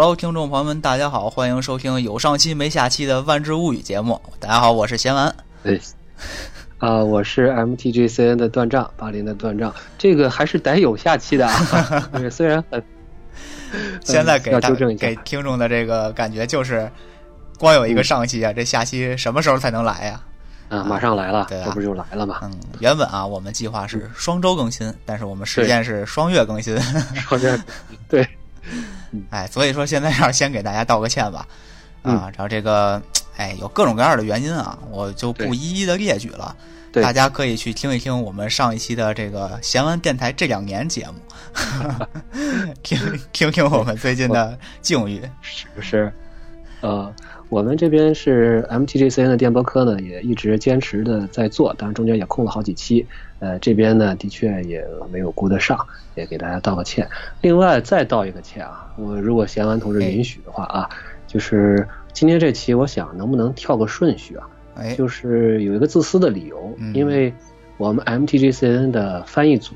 Hello，听众朋友们，大家好，欢迎收听有上期没下期的《万智物语》节目。大家好，我是贤完。哎，啊，我是 MTGCN 的断账，巴林的断账，这个还是得有下期的啊。对，虽然很，现在给大要纠正一下给听众的这个感觉就是，光有一个上期啊，这下期什么时候才能来呀？啊，马上来了，对啊这不就来了吗？嗯，原本啊，我们计划是双周更新，但是我们时间是双月更新。双月，对，哎，所以说现在要先给大家道个歉吧。嗯啊，然后这个，哎，有各种各样的原因啊，我就不一一的列举了。对大家可以去听一听我们上一期的这个闲玩电台这两年节目，听听听我们最近的境遇。是不是？呃，我们这边是 MTGCN 的电波科呢，也一直坚持的在做，当然中间也空了好几期。呃，这边呢的确也没有顾得上，也给大家道个歉。另外再道一个歉啊，我如果贤完同志允许的话啊，就是今天这期我想能不能跳个顺序啊？哎，就是有一个自私的理由，嗯因为我们 MTGCN 的翻译组，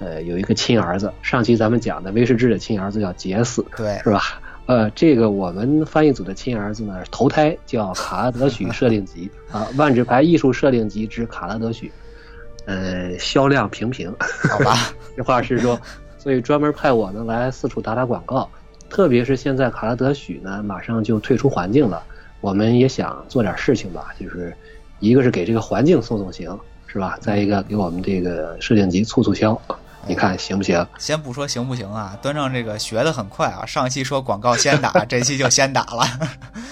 呃，有一个亲儿子，上期咱们讲的威士忌的亲儿子叫杰斯，对，是吧？呃，这个我们翻译组的亲儿子呢，投胎叫卡拉德许设定集 啊，万智牌艺术设定集之卡拉德许，呃，销量平平，好吧，实话实说，所以专门派我呢来四处打打广告。特别是现在卡拉德许呢马上就退出环境了，我们也想做点事情吧，就是一个是给这个环境送送行，是吧？再一个给我们这个摄影集促促销，你看行不行？先不说行不行啊，端正这个学的很快啊，上期说广告先打，这期就先打了。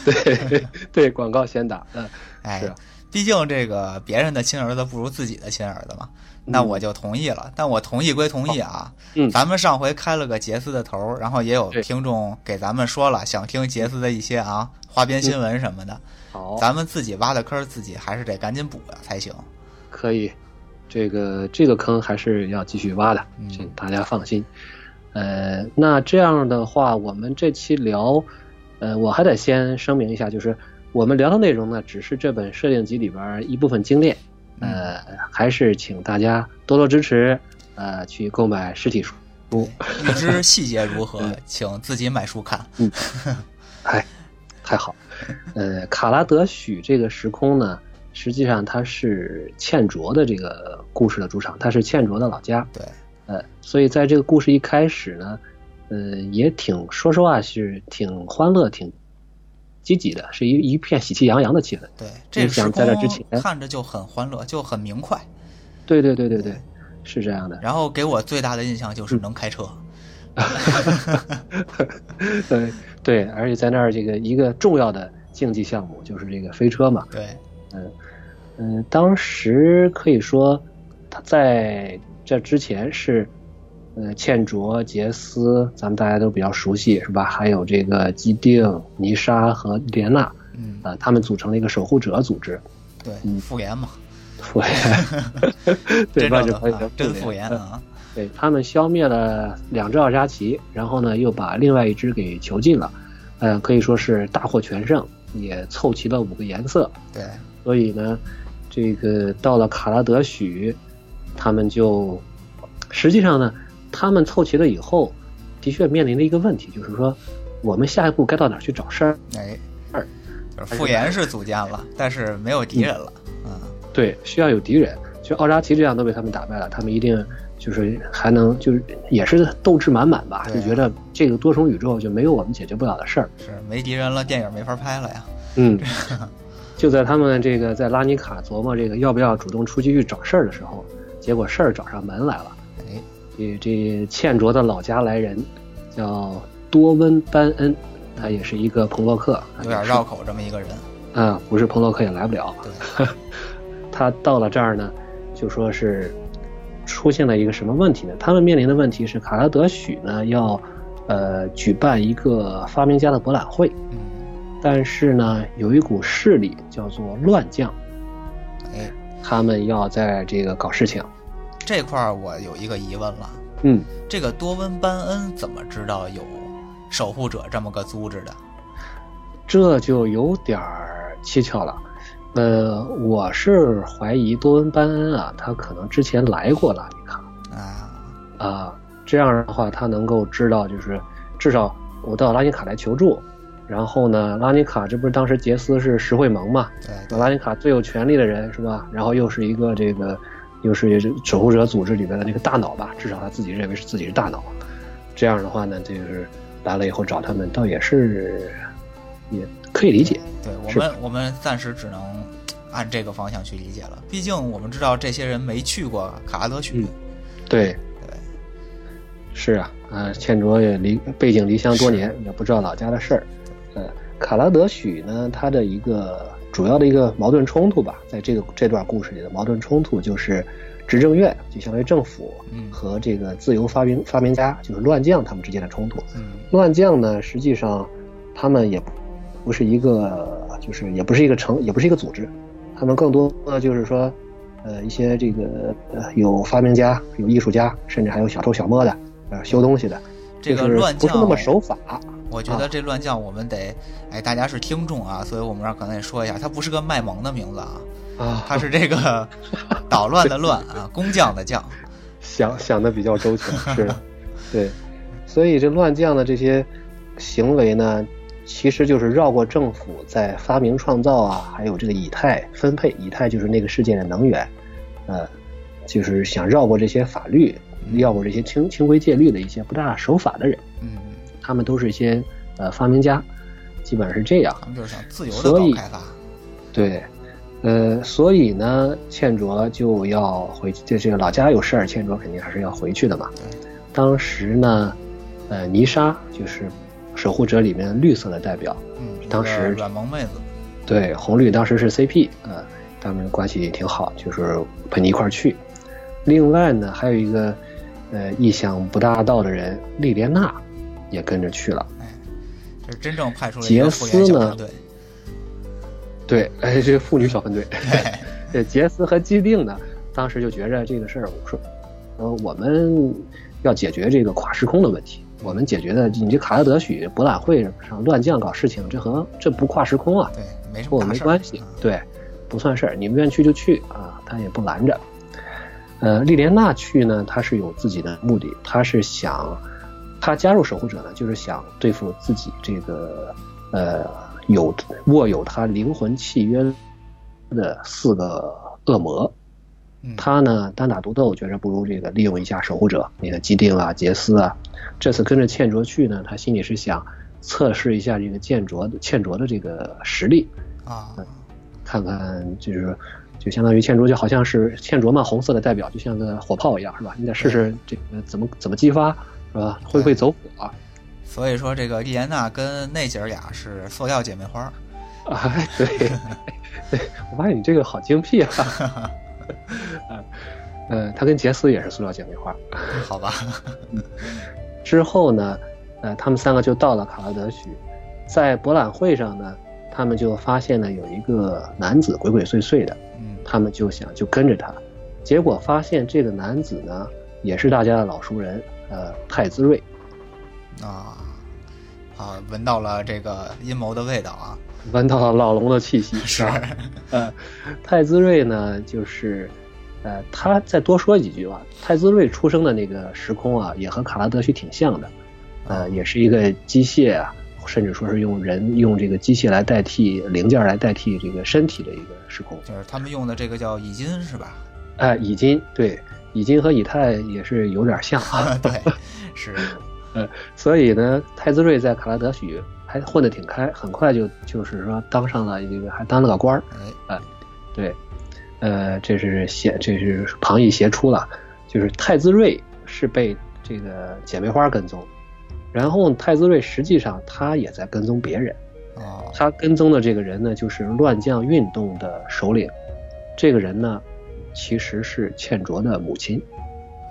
对对，广告先打，嗯，哎是，毕竟这个别人的亲儿子不如自己的亲儿子嘛，那我就同意了。但我同意归同意啊，嗯咱们上回开了个杰斯的头儿，然后也有听众给咱们说了，想听杰斯的一些啊花边新闻什么的。好，咱们自己挖的坑儿，自己还是得赶紧补呀才行。可以，这个这个坑还是要继续挖的，嗯请大家放心。呃，那这样的话，我们这期聊，呃，我还得先声明一下，就是我们聊的内容呢，只是这本设定集里边一部分精炼，呃，还是请大家多多支持，呃，去购买实体书。预知细节如何，请自己买书看。哎，太好。呃，卡拉德许这个时空呢，实际上它是倩卓的这个故事的主场，它是倩卓的老家。对，呃，所以在这个故事一开始呢，呃，也挺说实话是挺欢乐、挺积极的，是一一片喜气洋洋的气氛。对，这想在这之前看着就很欢乐，就很明快。对对对对对，是这样的。然后给我最大的印象就是能开车。对对，而且在那儿这个一个重要的竞技项目就是这个飞车嘛。对，嗯嗯，当时可以说他在这之前是，呃，茜卓、杰斯，咱们大家都比较熟悉，是吧？还有这个基定、尼莎和莲娜，嗯，啊、他们组成了一个守护者组织。对，嗯复原嘛，复联，对，真万智牌正的啊真复原嗯啊。对他们消灭了两只奥扎奇，然后呢又把另外一只给囚禁了，呃，可以说是大获全胜，也凑齐了五个颜色。对，所以呢，这个到了卡拉德许，他们就实际上呢，他们凑齐了以后，的确面临了一个问题，就是说我们下一步该到哪儿去找事儿？哎，二就是复原是组建了，但是没有敌人了。嗯，对，需要有敌人。就奥扎奇这样都被他们打败了，他们一定就是还能就是也是斗志满满吧，就觉得这个多重宇宙就没有我们解决不了的事儿。是没敌人了，电影没法拍了呀。嗯，就在他们这个在拉尼卡琢磨这个要不要主动出击去找事儿的时候，结果事儿找上门来了。哎，这这茜卓的老家来人叫多温班恩，他也是一个朋洛克，有点绕口这么一个人。啊，不是朋洛克也来不了。对，他到了这儿呢，就说是出现了一个什么问题呢？他们面临的问题是卡拉德许呢要呃举办一个发明家的博览会，嗯，但是呢有一股势力叫做乱将，哎，他们要在这个搞事情。这块儿我有一个疑问了，嗯，这个多温班恩怎么知道有守护者这么个组织的？这就有点儿蹊跷了。呃，我是怀疑多温班恩啊，他可能之前来过拉尼卡啊，啊，这样的话他能够知道，就是至少我到拉尼卡来求助。然后呢，拉尼卡这不是当时杰斯是石会盟嘛？对，拉尼卡最有权力的人是吧？然后又是一个这个，又是守护者组织里边的那个大脑吧？至少他自己认为是自己是大脑。这样的话呢，就是来了以后找他们，倒也是也可以理解。对我们，我们暂时只能按这个方向去理解了。毕竟我们知道这些人没去过卡拉德许。对对，是啊，啊，倩卓也离背井离乡多年，也不知道老家的事儿。呃，卡拉德许呢，他的一个主要的一个矛盾冲突吧，在这个这段故事里的矛盾冲突就是执政院，就相当于政府和这个自由发明发明家，就是乱将他们之间的冲突。乱将呢，实际上他们也不是一个，就是也不是一个成，也不是一个组织，他们更多的就是说，呃，一些这个呃有发明家、有艺术家，甚至还有小偷小摸的，呃，修东西的，这个乱将不是那么守法。我觉得这乱将我们得，哎，大家是听众啊，所以我们这儿可能也说一下，他不是个卖萌的名字啊，啊，他是这个 捣乱的乱啊，工匠的匠，想想的比较周全，是，对，所以这乱将的这些行为呢，其实就是绕过政府在发明创造啊，还有这个以太分配，以太就是那个世界的能源，呃，就是想绕过这些法律，绕过这些清清规戒律的一些不大守法的人，嗯。他们都是一些呃发明家，基本上是这样。他们就是想自由的搞开发。对，呃，所以呢，倩卓就要回，这这个老家有事儿，倩卓肯定还是要回去的嘛。当时呢，呃，泥沙就是守护者里面绿色的代表。嗯。当时软萌妹子。对，红绿当时是 CP，呃，他们关系也挺好，就是陪你一块儿去。另外呢，还有一个呃意想不大到的人，莉莲娜。也跟着去了，哎，这是真正派出了一个复联小分队。对，哎，这个妇女小分队。这杰斯和基定呢，当时就觉着这个事儿，我说，呃，我们要解决这个跨时空的问题。我们解决的，你这卡拉德许博览会上乱将搞事情，这和这不跨时空啊？对，没什么跟我没关系。对，不算事儿，你们愿意去就去啊，他也不拦着。呃，莉莲娜去呢，她是有自己的目的，她是想。他加入守护者呢，就是想对付自己这个呃有握有他灵魂契约的四个恶魔。他呢单打独斗，觉着不如这个利用一下守护者，那个基定啊、杰斯啊。这次跟着倩卓去呢，他心里是想测试一下这个倩卓的倩卓的这个实力啊，看看就是就相当于倩卓就好像是倩卓嘛，红色的代表就像个火炮一样，是吧？你得试试这个怎么怎么激发。是吧？会不会走火？所以说，这个莉莲娜跟那姐儿俩是塑料姐妹花。哎，对，对，我发现你这个好精辟啊！呃，他跟杰斯也是塑料姐妹花。好吧。之后呢，呃，他们三个就到了卡拉德许，在博览会上呢，他们就发现了有一个男子鬼鬼祟祟的，嗯，他们就想就跟着他，结果发现这个男子呢，也是大家的老熟人。呃，太子睿，啊，啊，闻到了这个阴谋的味道啊，闻到了老龙的气息，是。呃，太子睿呢，就是，呃，他再多说几句吧。太子睿出生的那个时空啊，也和卡拉德许挺像的，呃，也是一个机械啊，甚至说是用人用这个机械来代替零件来代替这个身体的一个时空。就是他们用的这个叫乙金是吧？哎，乙金，对。乙金和以太也是有点像啊，对，是，呃，所以呢，太子睿在卡拉德许还混得挺开，很快就就是说当上了这个，还当了个官儿，哎，对，呃，这是邪，这是旁逸斜出了，就是太子睿是被这个姐妹花跟踪，然后太子睿实际上他也在跟踪别人，哦，他跟踪的这个人呢，就是乱将运动的首领，这个人呢。其实是茜卓的母亲，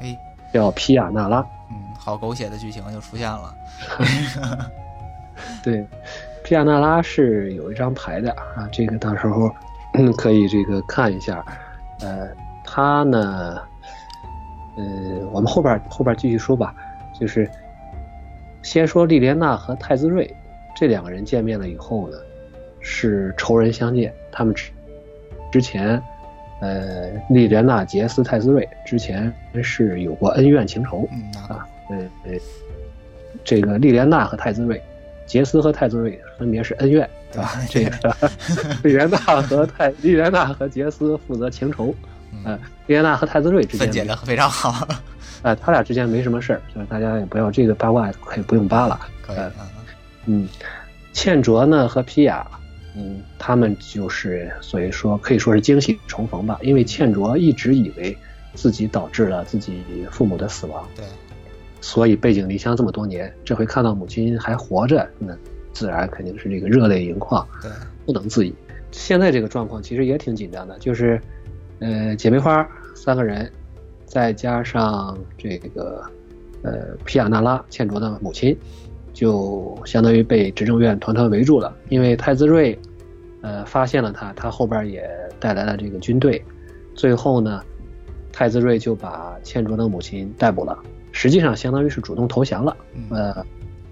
哎，叫皮亚娜拉。嗯，好狗血的剧情就出现了。对，皮亚娜拉是有一张牌的啊，这个到时候嗯可以这个看一下。呃，他呢，呃，我们后边后边继续说吧。就是先说莉莲娜和太子瑞这两个人见面了以后呢，是仇人相见。他们之之前。呃，莉莲娜·杰斯·泰斯瑞之前是有过恩怨情仇啊，呃呃，这个莉莲娜和太子睿，杰斯和太子睿分别是恩怨，对吧？这个 莉莲娜和泰莉莲娜和杰斯负责情仇，呃，莉莲娜和太子睿之间分解的非常好。啊，他俩之间没什么事儿，就是大家也不要这个八卦可以不用扒了。可以，嗯，茜卓呢和皮雅，嗯，他们就是所以说可以说是惊喜重逢吧，因为倩卓一直以为自己导致了自己父母的死亡，对，所以背井离乡这么多年，这回看到母亲还活着，那自然肯定是这个热泪盈眶，对，不能自已。现在这个状况其实也挺紧张的，就是呃，姐妹花三个人。再加上这个，呃，皮亚纳拉倩卓的母亲，就相当于被执政院团团围住了。因为太子睿，呃，发现了他，他后边也带来了这个军队。最后呢，太子睿就把茜卓的母亲逮捕了。实际上，相当于是主动投降了。呃，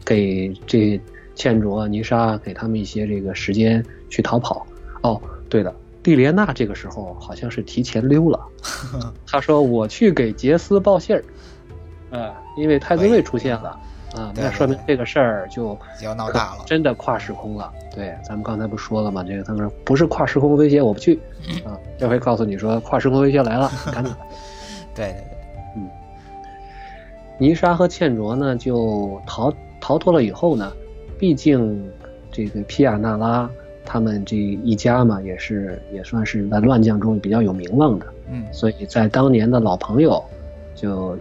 给这茜卓、泥沙给他们一些这个时间去逃跑。哦，对了。蒂莲娜这个时候好像是提前溜了，他说：“我去给杰斯报信儿，呃，因为太子睿出现了，啊，那说明这个事儿就要闹大了，真的跨时空了。对，咱们刚才不说了吗？这个他们说不是跨时空威胁，我不去，啊，这回告诉你说跨时空威胁来了，赶紧。对对对，嗯，泥沙和茜卓呢就逃逃脱了以后呢，毕竟这个皮亚纳拉。他们这一家嘛，也是也算是在乱将中比较有名望的，嗯，所以在当年的老朋友，就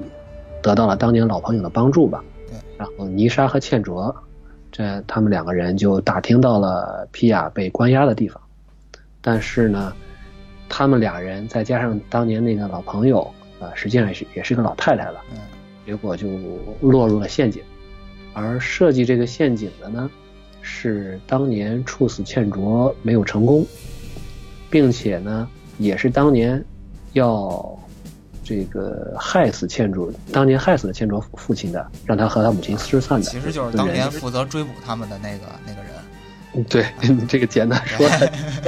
得到了当年老朋友的帮助吧。对，然后泥沙和茜卓，这他们两个人就打听到了皮亚被关押的地方，但是呢，他们俩人再加上当年那个老朋友，啊，实际上也是也是个老太太了，嗯，结果就落入了陷阱，而设计这个陷阱的呢。是当年处死茜卓没有成功，并且呢，也是当年要这个害死茜卓，当年害死了茜卓父亲的，让他和他母亲失散的，其实就是当年负责追捕他们的那个那个人。对，这个简单说，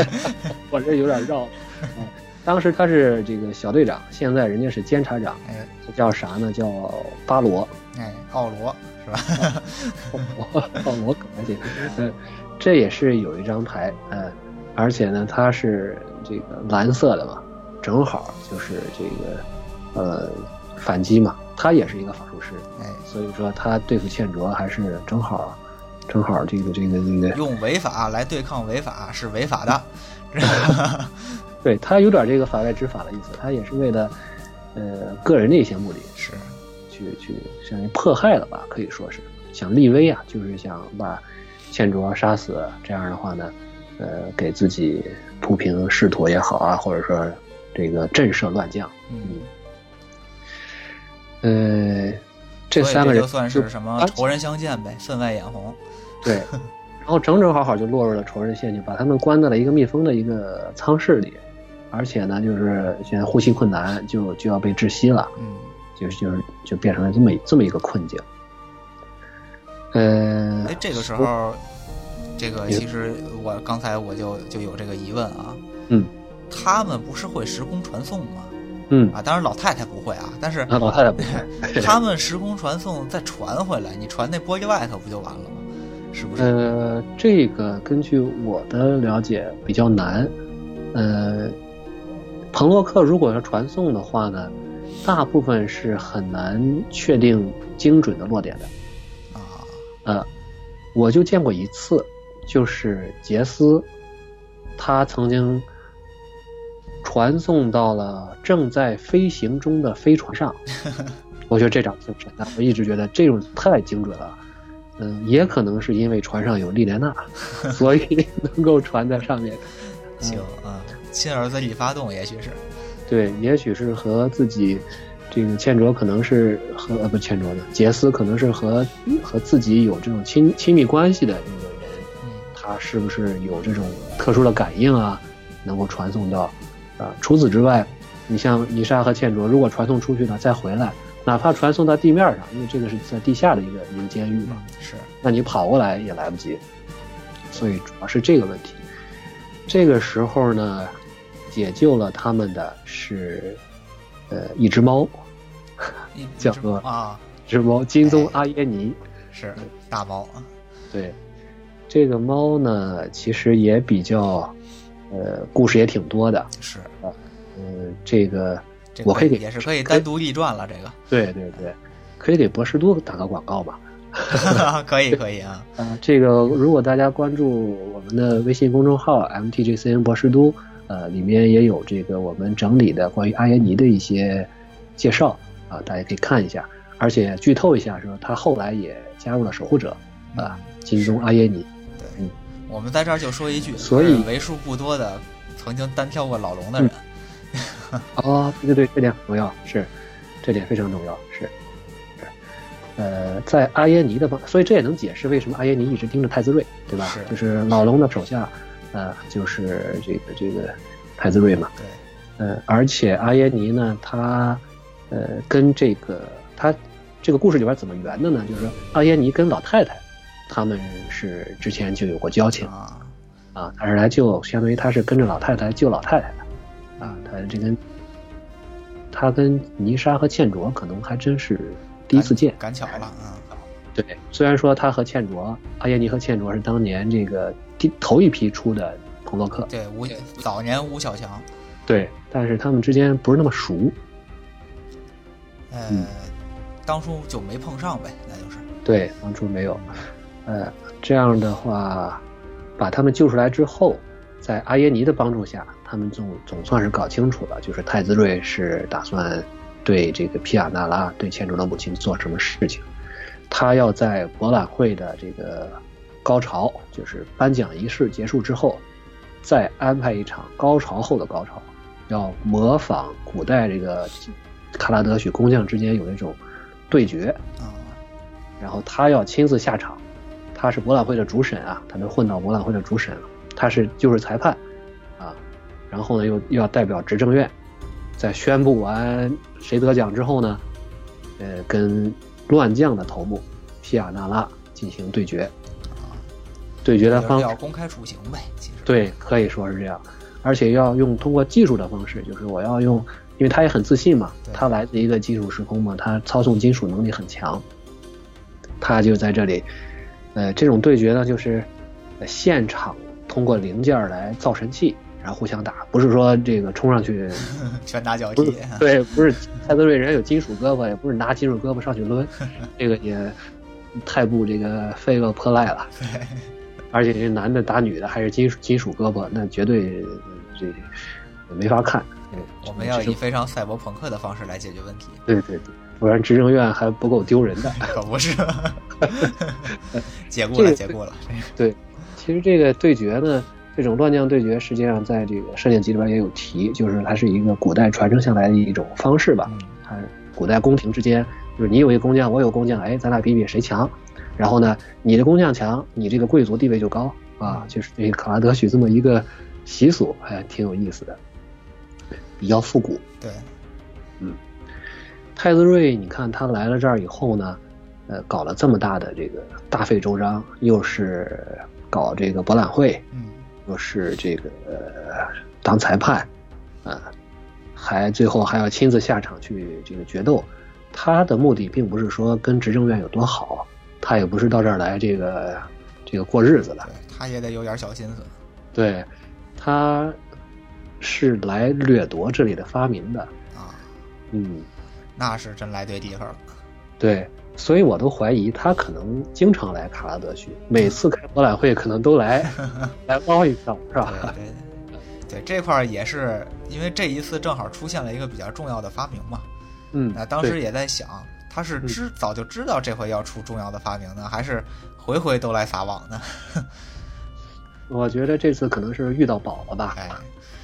我这有点绕。当时他是这个小队长，现在人家是监察长，哎，叫啥呢？叫巴罗，哎，奥罗。是吧？奥罗格这，嗯，这也是有一张牌，嗯，而且呢，它是这个蓝色的嘛，正好就是这个，呃，反击嘛，他也是一个法术师，哎，所以说他对付倩卓还是正好，正好这个这个这个用违法来对抗违法是违法的，对他有点这个法外执法的意思，他也是为了，呃，个人的一些目的，是。去去，相当于迫害了吧，可以说是想立威啊，就是想把倩卓杀死。这样的话呢，呃，给自己铺平仕途也好啊，或者说这个震慑乱将。嗯，呃，这三个人就算是什么仇人相见呗，分外眼红。对，然后整整好好就落入了仇人陷阱，把他们关在了一个密封的一个舱室里，而且呢，就是现在呼吸困难，就就要被窒息了。嗯。就是就是就变成了这么这么一个困境，呃，哎，这个时候，这个其实我刚才我就就有这个疑问啊，嗯，他们不是会时空传送吗？嗯啊，当然老太太不会啊，但是老太太不会，他们时空传送再传回来，你传那玻璃外头不就完了吗？是不是？呃，这个根据我的了解比较难，呃，彭洛克如果要传送的话呢？大部分是很难确定精准的落点的，啊，呃，我就见过一次，就是杰斯，他曾经传送到了正在飞行中的飞船上，我觉得这张挺神的，我一直觉得这种太精准了，嗯，也可能是因为船上有莉莲娜，所以能够传在上面，行啊，亲儿子李发动，也许是。对，也许是和自己这个倩卓可能是和呃不倩卓的杰斯可能是和和自己有这种亲亲密关系的那个人，他是不是有这种特殊的感应啊，能够传送到啊？除此之外，你像泥沙和茜卓，如果传送出去呢再回来，哪怕传送到地面上，因为这个是在地下的一个一个监狱嘛，是，那你跑过来也来不及，所以主要是这个问题。这个时候呢？解救了他们的是，呃，一只猫，叫做啊，只猫金棕阿耶尼，是大猫啊。对，这个猫呢，其实也比较，呃，故事也挺多的。是啊，呃，这个我可以给也是可以单独立传了，这个对对对，可以给博士都打个广告吧。可以可以啊。啊，这个如果大家关注我们的微信公众号 MTGCN 博士都，呃，里面也有这个我们整理的关于阿耶尼的一些介绍啊，大家可以看一下。而且剧透一下，说他后来也加入了守护者啊，金钟阿耶尼。我们在这儿就说一句，所以为数不多的曾经单挑过老龙的人。哦，对对对，这点很重要，是，这点非常重要，是，是，呃，在阿耶尼的方，所以这也能解释为什么阿耶尼一直盯着太子睿，对吧？是就是老龙的手下，呃，就是这个这个太子睿嘛，对，呃，而且阿耶尼呢，他，呃，跟这个他这个故事里边怎么圆的呢？就是说阿耶尼跟老太太，他们是之前就有过交情啊，啊，他是来救，相当于他是跟着老太太来救老太太的，啊，他这跟他跟泥沙和倩卓可能还真是第一次见。赶巧了啊。对，虽然说他和倩卓，阿耶尼和倩卓是当年这个第头一批出的朋洛克，对，吴早年吴小强，对，但是他们之间不是那么熟。呃，嗯当初就没碰上呗，那就是。对，当初没有。呃，这样的话，把他们救出来之后，在阿耶尼的帮助下，他们总总算是搞清楚了，就是太子睿是打算对这个皮亚纳拉，对千主的母亲做什么事情。他要在博览会的这个高潮，就是颁奖仪式结束之后，再安排一场高潮后的高潮，要模仿古代这个卡拉德许工匠之间有那种对决，啊，然后他要亲自下场，他是博览会的主审啊，他能混到博览会的主审了，他是就是裁判，啊，然后呢又又要代表执政院，在宣布完谁得奖之后呢，呃，跟乱将的头目皮亚纳拉进行对决，对决的方式要公开处刑呗，其实。对，可以说是这样，而且要用通过技术的方式，就是我要用，因为他也很自信嘛，他来自一个金属时空嘛，他操纵金属能力很强，他就在这里，呃，这种对决呢，就是呃现场通过零件来造神器，然后互相打，不是说这个冲上去，拳打脚踢。对，不是太子瑞人有金属胳膊，也不是拿金属胳膊上去抡，这个也太不这个飞蛾破赖了。对，而且这男的打女的还是金属金属胳膊，那绝对呃这没法看。嗯我们要以非常赛博朋克的方式来解决问题，对对对，不然执政院还不够丢人的。可不是。解雇了，解雇了。对，其实这个对决呢，这种乱将对决，实际上在这个《射箭集》里边也有提，就是它是一个古代传承下来的一种方式吧。嗯，它古代宫廷之间，就是你有一个工匠，我有工匠，哎，咱俩比比谁强。然后呢，你的工匠强，你这个贵族地位就高啊，就是这个卡拉德许这么一个习俗，还，挺有意思的，比较复古。对，太子睿，你看他来了这儿以后呢，呃，搞了这么大的这个大费周章，又是搞这个博览会，嗯，又是这个、呃、当裁判，啊、还最后还要亲自下场去这个决斗。他的目的并不是说跟执政院有多好，他也不是到这儿来这个这个过日子的，他也得有点小心思。对，他是来掠夺这里的发明的，啊，嗯。那是真来对地方了。对，所以我都怀疑他可能经常来卡拉德区，每次开博览会可能都来 来捞一票，是吧？对对，这块儿也是因为这一次正好出现了一个比较重要的发明嘛。嗯，那当时也在想，他是知早就知道这回要出重要的发明呢，还是回回都来撒网呢？我觉得这次可能是遇到宝了吧？哎，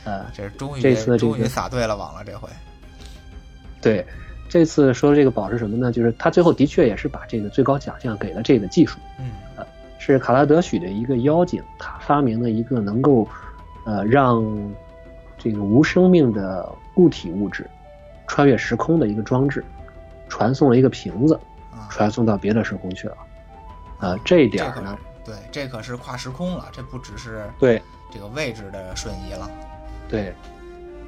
呃，这终于这次终于撒对了网了，这回。对，这次说的这个宝是什么呢？就是他最后的确也是把这个最高奖项给了这个技术，嗯是卡拉德许的一个妖精，他发明了一个能够呃让这个无生命的固体物质穿越时空的一个装置，传送了一个瓶子。啊，传送到别的时空去了。呃，这一点儿呢，对，这可是跨时空了，这不只是对这个位置的瞬移了。对，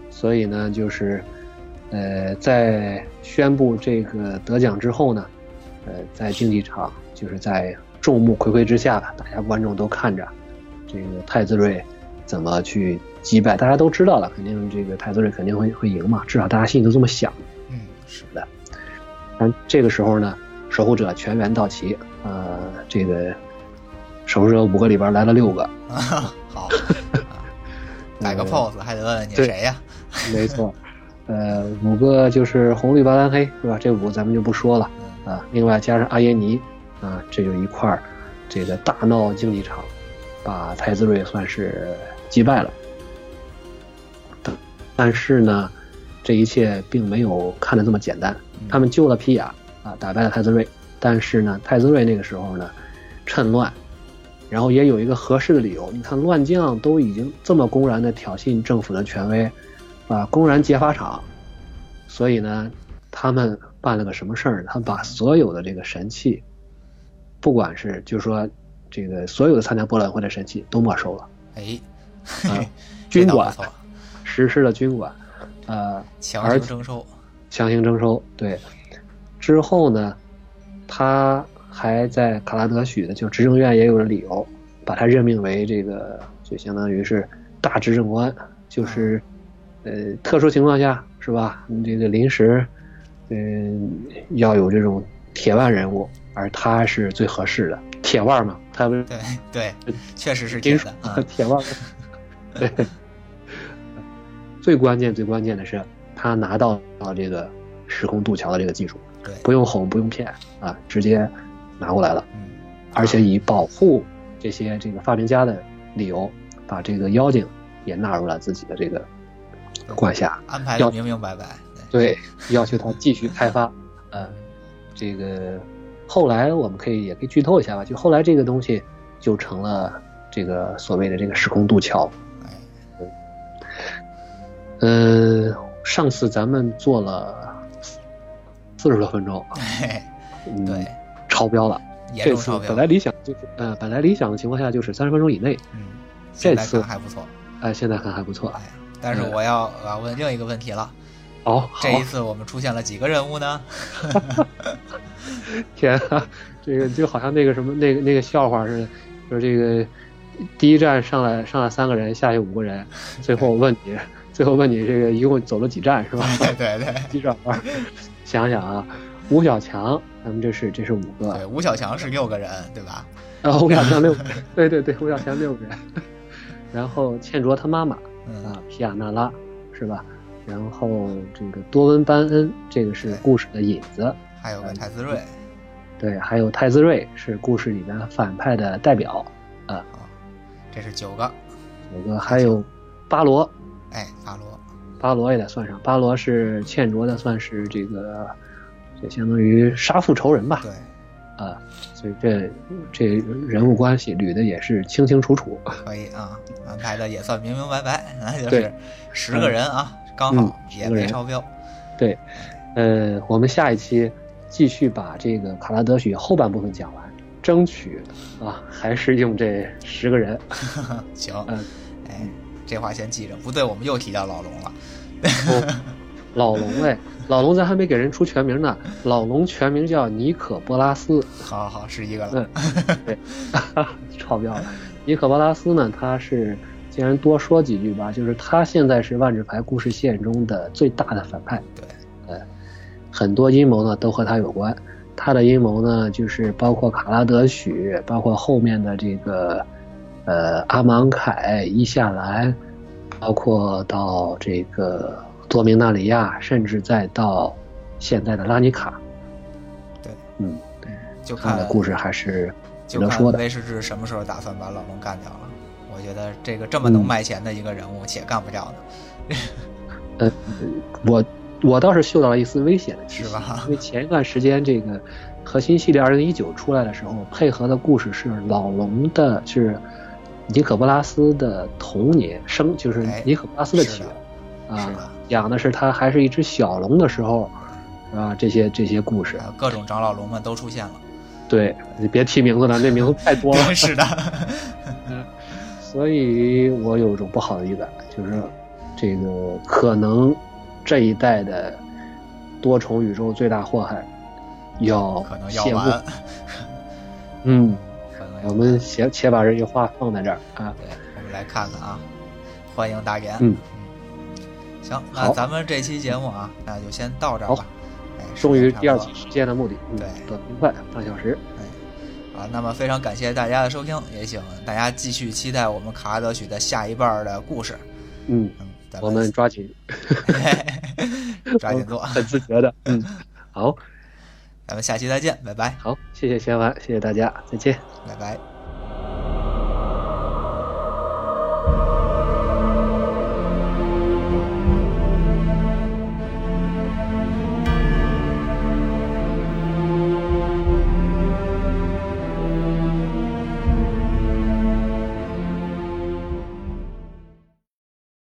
所以呢，就是呃，在宣布这个得奖之后呢，呃，在竞技场就是在众目睽睽之下，大家观众都看着这个太子睿怎么去击败，大家都知道了，肯定这个太子睿肯定会会赢嘛，至少大家心里都这么想。嗯，是的。但这个时候呢，守护者全员到齐，呃，这个守护者五个里边来了六个。啊 好，摆个 pose 还得问问你谁呀？没错。呃，五个就是红绿白蓝黑是吧？这五个咱们就不说了啊。另外加上阿耶尼啊，这就一块儿，这个大闹竞技场，把太子睿算是击败了。但但是呢，这一切并没有看得这么简单。他们救了皮亚啊，打败了太子睿。但是呢，太子睿那个时候呢，趁乱，然后也有一个合适的理由。你看，乱将都已经这么公然的挑衅政府的权威。啊，公然劫法场，所以呢，他们办了个什么事儿？他们把所有的这个神器，不管是就是说这个所有的参加博览会的神器都没收了。哎，军管实施了军管，呃，强行征收，强行征收。对，之后呢，他还在卡拉德许的就执政院也有了理由，把他任命为这个就相当于是大执政官，就是。呃，特殊情况下是吧？你这个临时，嗯，要有这种铁腕人物，而他是最合适的铁腕嘛？他不是对对，确实是金属 铁腕。对，最关键最关键的是，他拿到了这个时空渡桥的这个技术，对，不用哄不用骗啊，直接拿过来了。嗯，而且以保护这些这个发明家的理由，把这个妖精也纳入了自己的这个。管辖安排的明明白白，对，要求他继续开发。嗯，这个后来我们可以也可以剧透一下吧，就后来这个东西就成了这个所谓的这个时空渡桥。嗯，上次咱们做了四十多分钟，对，超标了。这次本来理想就是呃，本来理想的情况下就是三十分钟以内。嗯，这次还不错。哎，现在看还不错。但是我要我要问另一个问题了，哦，这一次我们出现了几个人物呢？天啊，这个就好像那个什么那个那个笑话似的，就是这个第一站上来上来三个人，下去五个人，最后我问你，最后问你这个一共走了几站是吧？对对对，几 转弯？想想啊，吴小强，咱们这是这是五个，对，吴小强是六个人对吧？啊，吴小强六个人，对对对，吴小强六个人，然后倩卓他妈妈。啊，皮亚纳拉是吧？然后这个多温班恩，这个是故事的引子。还有个太子睿，对，还有太子睿是故事里面反派的代表。啊，这是九个，九个，还有巴罗。哎，巴罗，巴罗也得算上。巴罗是欠卓的，算是这个，就相当于杀父仇人吧。对。啊，所以这这人物关系捋的也是清清楚楚，可以啊，安排的也算明明白白，那就是十个人啊，刚好也没超标。对，呃，我们下一期继续把这个卡拉德许后半部分讲完，争取啊，还是用这十个人。行，嗯，哎，这话先记着，不对，我们又提到老龙了。老龙哎。老龙咱还没给人出全名呢，老龙全名叫尼可波拉斯。好好是一个了，对，超标了。尼可波拉斯呢，他是既然多说几句吧，就是他现在是万智牌故事线中的最大的反派。对，呃，很多阴谋呢都和他有关。他的阴谋呢，就是包括卡拉德许，包括后面的这个呃阿芒凯、伊夏兰，包括到这个。多明纳里亚，甚至再到现在的拉尼卡，对，嗯，对，就看故事还是值得说的。威士治什么时候打算把老龙干掉了？我觉得这个这么能卖钱的一个人物，且干不掉呢。呃，我我倒是嗅到了一丝危险的是吧？因为前一段时间这个核心系列二零一九出来的时候，配合的故事是老龙的，是尼可波拉斯的童年生，就是尼可波拉斯的起源。啊，讲的是他还是一只小龙的时候，啊，这些这些故事，各种长老龙们都出现了。对，你别提名字了，那名字太多了。是的，所以我有种不好的预感，就是这个可能这一代的多重宇宙最大祸害要可能要完。嗯，我们且且把这句话放在这儿啊。对，我们来看看啊，欢迎大言。嗯，行，那咱们这期节目啊，那就先到这儿吧。哎，终于第二期实现的目的，对，短平快，半小时。哎，啊，那么非常感谢大家的收听，也请大家继续期待我们卡拉德曲的下一半的故事。嗯。我们抓紧，抓紧做，很自觉的，嗯，好，咱们下期再见，拜拜。好，谢谢千万，谢谢大家，再见，拜拜。